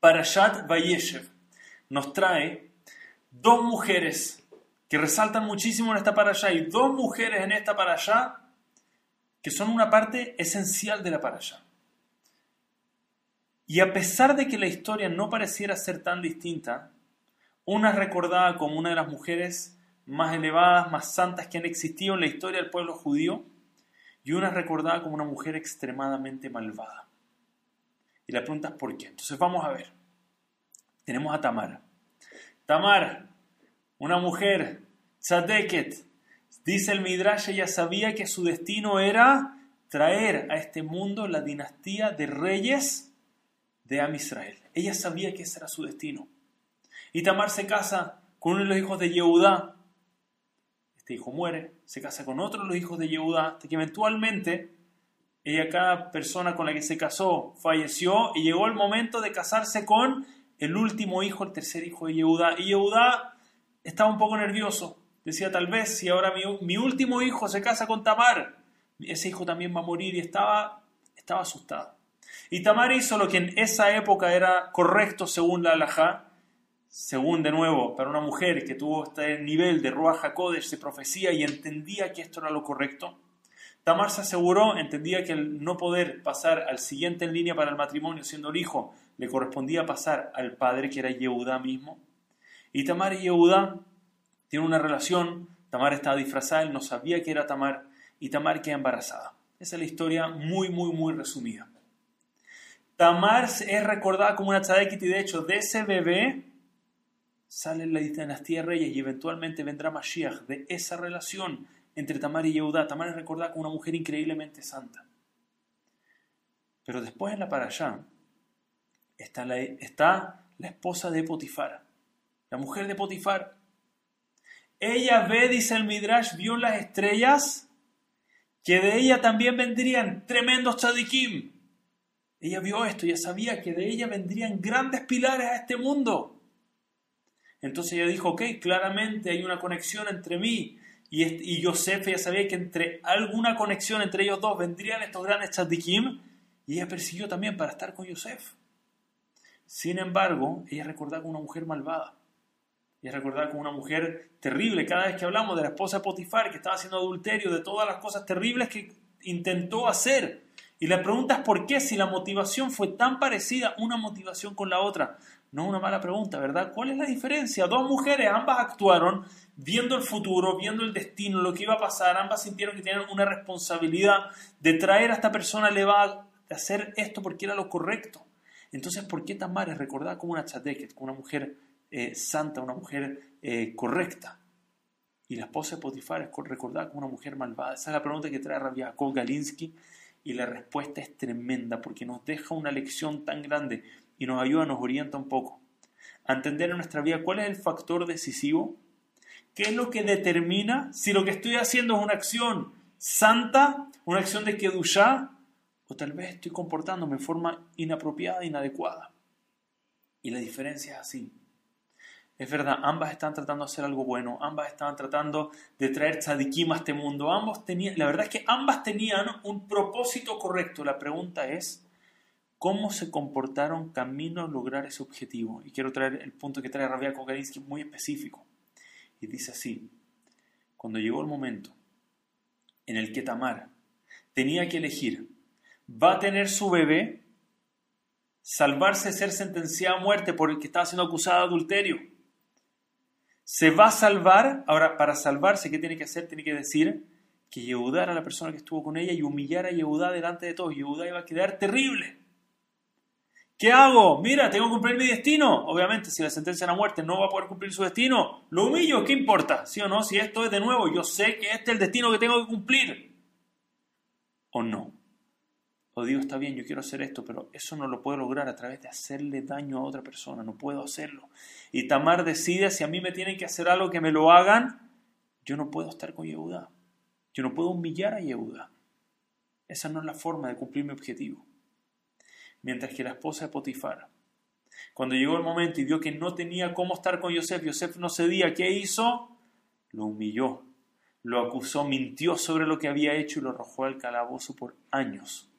Parashat Vayeshev nos trae dos mujeres que resaltan muchísimo en esta parasha y dos mujeres en esta parasha que son una parte esencial de la parasha. Y a pesar de que la historia no pareciera ser tan distinta, una es recordada como una de las mujeres más elevadas, más santas que han existido en la historia del pueblo judío, y una es recordada como una mujer extremadamente malvada. Y la pregunta es por qué. Entonces vamos a ver. Tenemos a Tamara. Tamara, una mujer, tzadeket, dice el Midrash, ella sabía que su destino era traer a este mundo la dinastía de reyes de Am Israel. Ella sabía que ese era su destino. Y Tamar se casa con uno de los hijos de Yehudá. Este hijo muere, se casa con otro de los hijos de Yehudá, hasta que eventualmente ella, cada persona con la que se casó, falleció y llegó el momento de casarse con el último hijo, el tercer hijo de Yehudá. Y Yehudá estaba un poco nervioso. Decía, tal vez si ahora mi, mi, último hijo se casa con Tamar, ese hijo también va a morir y estaba, estaba asustado. Y Tamar hizo lo que en esa época era correcto según la halajá, según de nuevo, para una mujer que tuvo este nivel de Ruach HaKodesh, de profecía y entendía que esto era lo correcto. Tamar se aseguró, entendía que el no poder pasar al siguiente en línea para el matrimonio siendo el hijo, le correspondía pasar al padre que era Yehudá mismo. Y Tamar y Yehudá tienen una relación, Tamar estaba disfrazada, él no sabía que era Tamar, y Tamar queda embarazada. Esa es la historia muy, muy, muy resumida. Tamar es recordada como una tzadekit y de hecho de ese bebé sale la dinastía de reyes y eventualmente vendrá Mashiach de esa relación entre Tamar y Yehudá. Tamar es recordada como una mujer increíblemente santa. Pero después en la parashá está la, está la esposa de Potifar, la mujer de Potifar. Ella ve, dice el Midrash, vio las estrellas, que de ella también vendrían tremendos tzadikim. Ella vio esto, ya sabía que de ella vendrían grandes pilares a este mundo. Entonces ella dijo, ok, claramente hay una conexión entre mí y, y Yosef, ella sabía que entre alguna conexión entre ellos dos vendrían estos grandes tzadikim, y ella persiguió también para estar con Yosef. Sin embargo, ella recordaba como una mujer malvada. Ella recordaba como una mujer terrible. Cada vez que hablamos de la esposa de Potifar, que estaba haciendo adulterio, de todas las cosas terribles que intentó hacer. Y la pregunta es por qué, si la motivación fue tan parecida una motivación con la otra. No una mala pregunta, ¿verdad? ¿Cuál es la diferencia? Dos mujeres, ambas actuaron viendo el futuro, viendo el destino, lo que iba a pasar. Ambas sintieron que tenían una responsabilidad de traer a esta persona elevada, de hacer esto porque era lo correcto. Entonces, ¿por qué Tamar es recordada como una tzadeket, como una mujer eh, santa, una mujer eh, correcta? Y la esposa de Potifar es recordada como una mujer malvada. Esa es la pregunta que trae Rabbi Jacob Galinsky y la respuesta es tremenda porque nos deja una lección tan grande y nos ayuda, nos orienta un poco a entender en nuestra vida cuál es el factor decisivo, qué es lo que determina si lo que estoy haciendo es una acción santa, una acción de Kedushá, o tal vez estoy comportándome de forma inapropiada, inadecuada. Y la diferencia es así. Es verdad, ambas están tratando de hacer algo bueno, ambas estaban tratando de traer tzadikim a este mundo, ambos tenían, la verdad es que ambas tenían un propósito correcto. La pregunta es, cómo se comportaron camino a lograr ese objetivo. Y quiero traer el punto que trae Rabia Kokarinsky muy específico. Y dice así, cuando llegó el momento en el que Tamar tenía que elegir, ¿va a tener su bebé? ¿Salvarse de ser sentenciada a muerte por el que estaba siendo acusada de adulterio? ¿Se va a salvar? Ahora, para salvarse, ¿qué tiene que hacer? Tiene que decir que Yehudá a la persona que estuvo con ella y humillar a Yehudá delante de todos. Yehudá iba a quedar terrible. ¿Qué hago? Mira, tengo que cumplir mi destino. Obviamente, si la sentencia a muerte no va a poder cumplir su destino, lo humillo, ¿qué importa? ¿Sí o no? Si esto es de nuevo, yo sé que este es el destino que tengo que cumplir. ¿O no? O digo, está bien, yo quiero hacer esto, pero eso no lo puedo lograr a través de hacerle daño a otra persona, no puedo hacerlo. Y Tamar decide, si a mí me tienen que hacer algo que me lo hagan, yo no puedo estar con Yehuda. Yo no puedo humillar a Yehuda. Esa no es la forma de cumplir mi objetivo mientras que la esposa de Potifar, cuando llegó el momento y vio que no tenía cómo estar con Yosef, Yosef no cedía, ¿qué hizo? Lo humilló, lo acusó, mintió sobre lo que había hecho y lo arrojó al calabozo por años.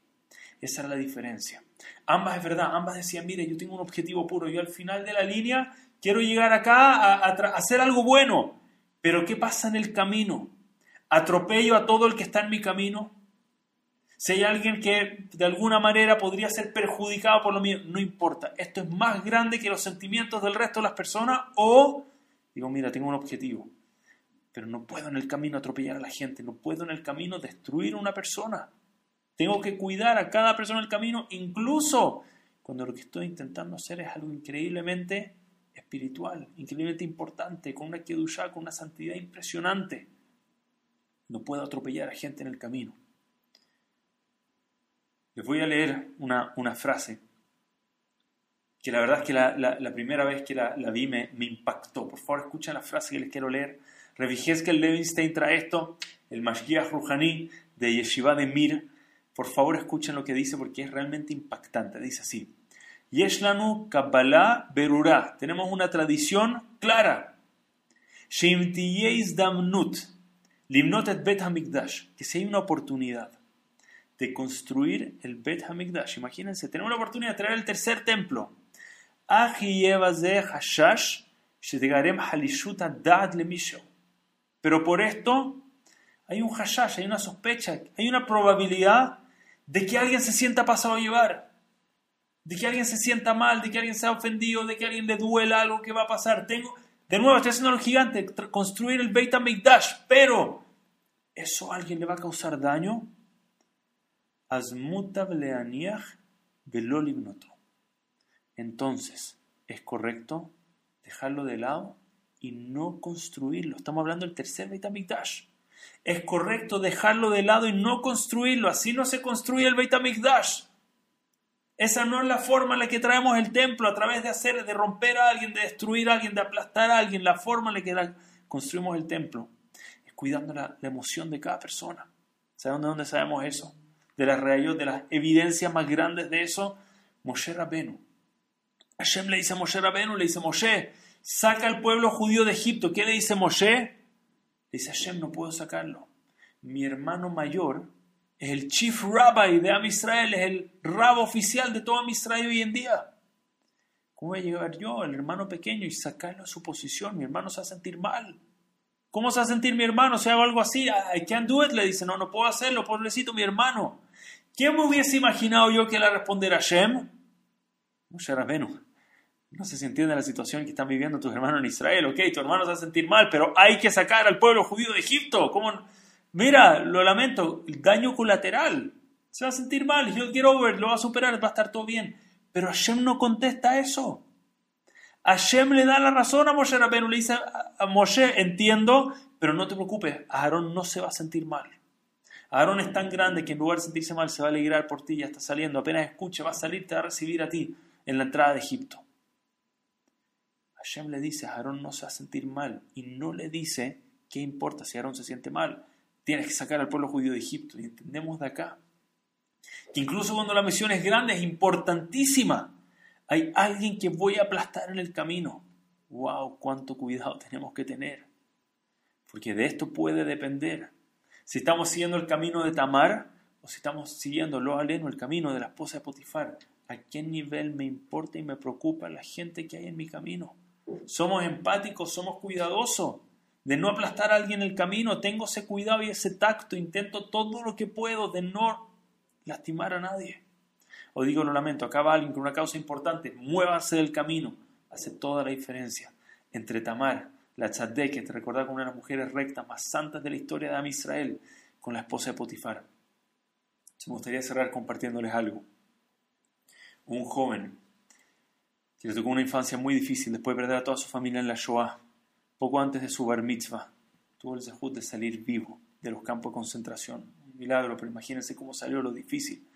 Esa era la diferencia. Ambas es verdad, ambas decían, mire, yo tengo un objetivo puro, yo al final de la línea quiero llegar acá a, hacer algo bueno, pero ¿qué pasa en el camino? ¿Atropello a todo el que está en mi camino? Si hay alguien que de alguna manera podría ser perjudicado por lo mío, no importa. Esto es más grande que los sentimientos del resto de las personas o digo, mira, tengo un objetivo, pero no puedo en el camino atropellar a la gente, no puedo en el camino destruir a una persona. Tengo que cuidar a cada persona en el camino, incluso cuando lo que estoy intentando hacer es algo increíblemente espiritual, increíblemente importante, con una kedushá, con una santidad impresionante. No puedo atropellar a gente en el camino. Les voy a leer una, frase que la verdad es que la, primera vez que la, vi me, impactó. Por favor, escuchen la frase que les quiero leer. que el Levinstein trae esto, el Mashgiach Rouhani de Yeshiva de Mir. Por favor, escuchen lo que dice porque es realmente impactante. Dice así: Yeshlanu Kabbalah Berurah. Tenemos una tradición clara. Damnut. Limnot et Bet Hamikdash. Que si hay una oportunidad de construir el Bet Hamikdash. Imagínense, tenemos la oportunidad de traer el tercer templo. Pero por esto hay un hashash, hay una sospecha, hay una probabilidad de que alguien se sienta pasado a llevar, de que alguien se sienta mal, de que alguien sea ofendido, de que alguien le duela algo que va a pasar. Tengo, de nuevo, estoy haciendo lo gigante, construir el Beit HaMikdash, pero ¿eso a alguien le va a causar daño? Entonces, es correcto dejarlo de lado y no construirlo. Estamos hablando del tercer Beit HaMikdash. Es correcto dejarlo de lado y no construirlo. Así no se construye el Beit HaMikdash. Esa no es la forma en la que traemos el templo, a través de hacer, de romper a alguien, de destruir a alguien, de aplastar a alguien. La forma en la que construimos el templo es cuidando la, emoción de cada persona. ¿Saben de dónde sabemos eso? de las de las evidencias más grandes de eso, Moshe Rabenu. Hashem le dice a Moshe Rabenu, le dice, Moshe, saca al pueblo judío de Egipto. ¿Qué le dice Moshe? Le dice, Hashem, no puedo sacarlo. Mi hermano mayor es el chief rabbi de Am Israel, es el rabo oficial de todo Am Israel hoy en día. ¿Cómo voy a llegar yo, el hermano pequeño, y sacarlo de su posición? Mi hermano se va a sentir mal. ¿Cómo se va a sentir mi hermano si hago algo así? I can't do it, le dice. No, no puedo hacerlo, pobrecito mi hermano. ¿Quién me hubiese imaginado yo que le respondiera Shem? Moshe Rabenu. No sé si entiende la situación que están viviendo tus hermanos en Israel. Ok, tu hermano se va a sentir mal, pero hay que sacar al pueblo judío de Egipto. ¿Cómo? Mira, lo lamento, el daño colateral. Se va a sentir mal, he'll get over, lo va a superar, va a estar todo bien. Pero Hashem no contesta eso. Hashem le da la razón a Moshe le dice a Moshe, entiendo, pero no te preocupes, Aarón no se va a sentir mal. Aarón es tan grande que en lugar de sentirse mal se va a alegrar por ti, ya está saliendo, apenas escuche, va a salir, te va a recibir a ti en la entrada de Egipto. Hashem le dice, Aarón no se va a sentir mal y no le dice, ¿qué importa si Aarón se siente mal? Tienes que sacar al pueblo judío de Egipto y entendemos de acá que incluso cuando la misión es grande, es importantísima hay alguien que voy a aplastar en el camino. ¡Wow! ¡Cuánto cuidado tenemos que tener! Porque de esto puede depender. Si estamos siguiendo el camino de Tamar o si estamos siguiendo lo aleno, el camino de la esposa de Potifar. ¿A qué nivel me importa y me preocupa la gente que hay en mi camino? Somos empáticos, somos cuidadosos de no aplastar a alguien en el camino. Tengo ese cuidado y ese tacto. Intento todo lo que puedo de no lastimar a nadie o digo lo lamento, acaba alguien con una causa importante, muévase del camino, hace toda la diferencia. Entre Tamar, la Tzadek, que te recuerda como una de las mujeres rectas más santas de la historia de Am Israel, con la esposa de Potifar. Me gustaría cerrar compartiéndoles algo. Un joven que le tocó una infancia muy difícil después de perder a toda su familia en la Shoah, poco antes de su bar mitzvah, tuvo el zehut de salir vivo de los campos de concentración. Un milagro, pero imagínense cómo salió lo difícil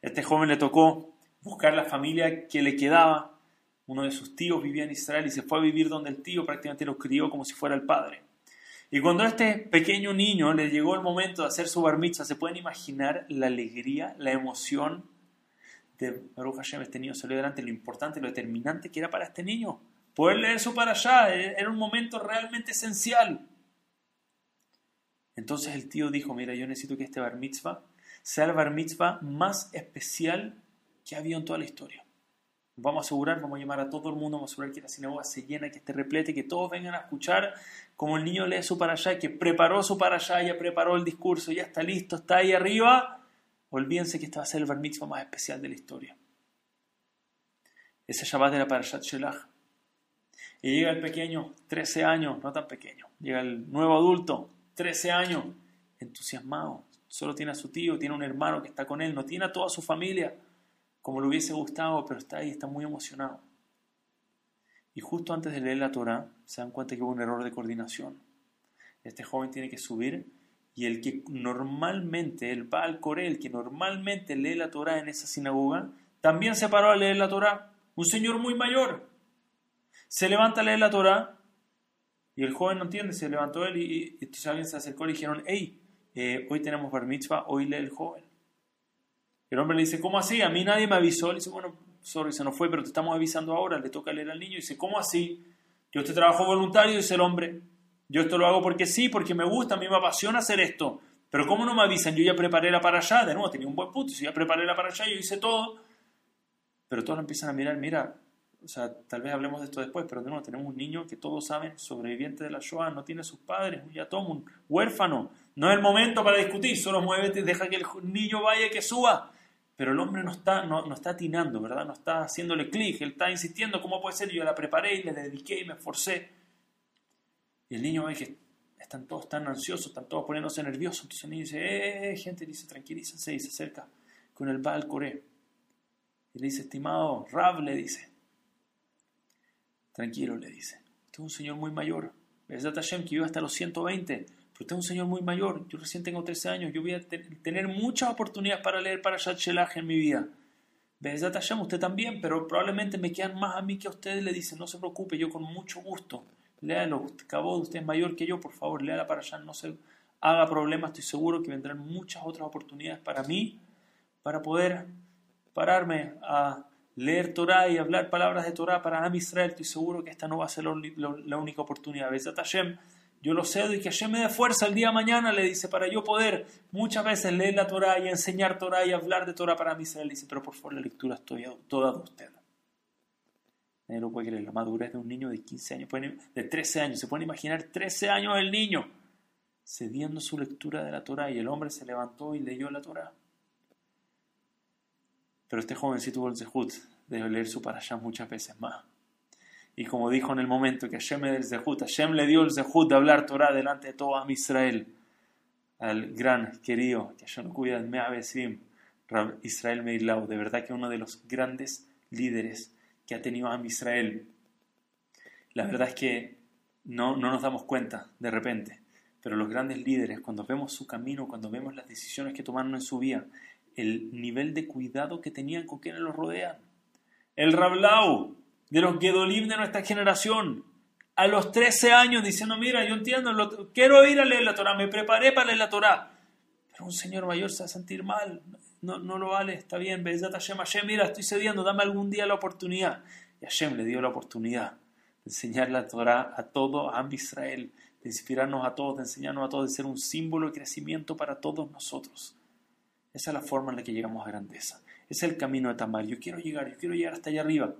este joven le tocó buscar la familia que le quedaba. Uno de sus tíos vivía en Israel y se fue a vivir donde el tío prácticamente lo crió como si fuera el padre. Y cuando a este pequeño niño le llegó el momento de hacer su bar mitzvah, ¿se pueden imaginar la alegría, la emoción de Baruch Hashem? Este niño salió adelante, lo importante, lo determinante que era para este niño. Poder leer eso para allá eh, era un momento realmente esencial. Entonces el tío dijo, mira, yo necesito que este bar mitzvah sea el bar mitzvah más especial que ha habido en toda la historia. Vamos a asegurar, vamos a llamar a todo el mundo, vamos a asegurar que la sinagoga se llena, que esté repleta, que todos vengan a escuchar como el niño lee su para allá, que preparó su para allá, ya preparó el discurso, ya está listo, está ahí arriba. Olvídense que este va a ser el bar mitzvah más especial de la historia. Ese Shabbat era para Shat Shelach. Y llega el pequeño, 13 años, no tan pequeño, llega el nuevo adulto, 13 años, entusiasmado. Solo tiene a su tío, tiene un hermano que está con él, no tiene a toda su familia como le hubiese gustado, pero está ahí, está muy emocionado. Y justo antes de leer la Torah, se dan cuenta que hubo un error de coordinación. Este joven tiene que subir y el que normalmente, el Baal Corel, que normalmente lee la Torah en esa sinagoga, también se paró a leer la Torah. Un señor muy mayor. Se levanta a leer la Torah y el joven no entiende, se levantó él y, entonces alguien se acercó y le dijeron, hey, eh, hoy tenemos bar mitzvah, hoy lee el joven. El hombre le dice, ¿cómo así? A mí nadie me avisó. Le dice, bueno, sorry, se nos fue, pero te estamos avisando ahora. Le toca leer al niño. Y dice, ¿cómo así? Yo te trabajo voluntario, dice el hombre. Yo esto lo hago porque sí, porque me gusta, a mí me apasiona hacer esto. Pero ¿cómo no me avisan? Yo ya preparé la para allá. De nuevo, tenía un buen punto. Si ya preparé la para allá, yo hice todo. Pero todos empiezan a mirar, mira, o sea, tal vez hablemos de esto después, pero de nuevo, tenemos un niño que todos saben, sobreviviente de la Shoah, no tiene sus padres, un yatón, un huérfano. No es el momento para discutir, solo muévete, deja que el niño vaya y que suba. Pero el hombre no está, no, no está atinando, ¿verdad? No está haciéndole clic, él está insistiendo, ¿cómo puede ser? Yo la preparé y le dediqué y me esforcé. Y el niño ve que están todos tan ansiosos, están todos poniéndose nerviosos. Entonces el niño dice, eh, gente, dice, tranquilícense y se acerca con el Baal Coré. Y le dice, estimado Rab, le dice, tranquilo, le dice, usted es un señor muy mayor. ¿Verdad, Hashem, que vive hasta los 120? usted es un señor muy mayor, yo recién tengo 13 años, yo voy a tener muchas oportunidades para leer para Shelach en mi vida. Bezat Hashem, usted también, pero probablemente me quedan más a mí que a usted. Le dice, no se preocupe, yo con mucho gusto. Léalo, acabó, usted es mayor que yo, por favor, léala para allá, no se haga problema, estoy seguro que vendrán muchas otras oportunidades para mí, para poder pararme a leer Torah y hablar palabras de Torah para Am Israel. Estoy seguro que esta no va a ser la única oportunidad. Bezat Hashem, yo lo cedo y que Hashem me dé fuerza el día de mañana, le dice, para yo poder muchas veces leer la Torah y enseñar Torah y hablar de Torah para. Se le dice, pero por favor la lectura es toda de usted. Nadie lo puede creer, la madurez de un niño de 15 años, de 13 años. Se pueden imaginar 13 años el niño cediendo su lectura de la Torah y el hombre se levantó y leyó la Torah. Pero este jovencito tuvo el zehut de leer su allá muchas veces más. Y como dijo en el momento que Hashem le, zehut, Hashem le dio el zehut de hablar Torah delante de todo Am Israel, al gran querido, que Hashem cuida de Meabesim, Israel Meirlau, de verdad que uno de los grandes líderes que ha tenido Am Israel. La verdad es que no, no nos damos cuenta de repente, pero los grandes líderes, cuando vemos su camino, cuando vemos las decisiones que tomaron en su vida, el nivel de cuidado que tenían con quienes los rodean. El Rablau, de los Gedolim de nuestra generación, a los 13 años diciendo, mira, yo entiendo, quiero ir a leer la Torah, me preparé para leer la Torah. Pero un señor mayor se va a sentir mal, no, no lo vale, está bien, Bezat Hashem, Hashem, mira, estoy cediendo, dame algún día la oportunidad. Y Hashem le dio la oportunidad de enseñar la Torah a todo a Israel, de inspirarnos a todos, de enseñarnos a todos, de ser un símbolo de crecimiento para todos nosotros. Esa es la forma en la que llegamos a grandeza. Es el camino de Tamar. Yo quiero llegar, yo quiero llegar hasta allá arriba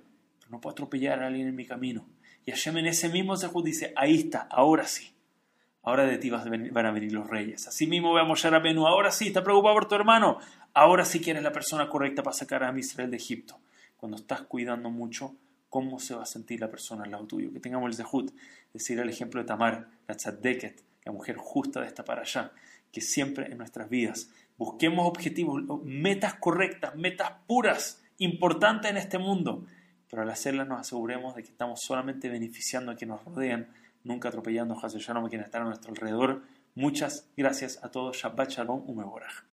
no puedo atropellar a alguien en mi camino. Y Hashem en ese mismo Zehut dice, ahí está, ahora sí. Ahora de ti van a venir los reyes. Así mismo veamos a Rabenu, ahora sí, está preocupado por tu hermano. Ahora sí que eres la persona correcta para sacar a Israel de Egipto. Cuando estás cuidando mucho, ¿cómo se va a sentir la persona al lado tuyo? Que tengamos el Zehut, decir el ejemplo de Tamar, la Tzaddeket, la mujer justa de esta para allá, que siempre en nuestras vidas busquemos objetivos, metas correctas, metas puras, importantes en este mundo pero al hacerla nos aseguremos de que estamos solamente beneficiando a quienes nos rodean, nunca atropellando a Shalom a quienes están a nuestro alrededor. Muchas gracias a todos. Shabbat Shalom Umeborach.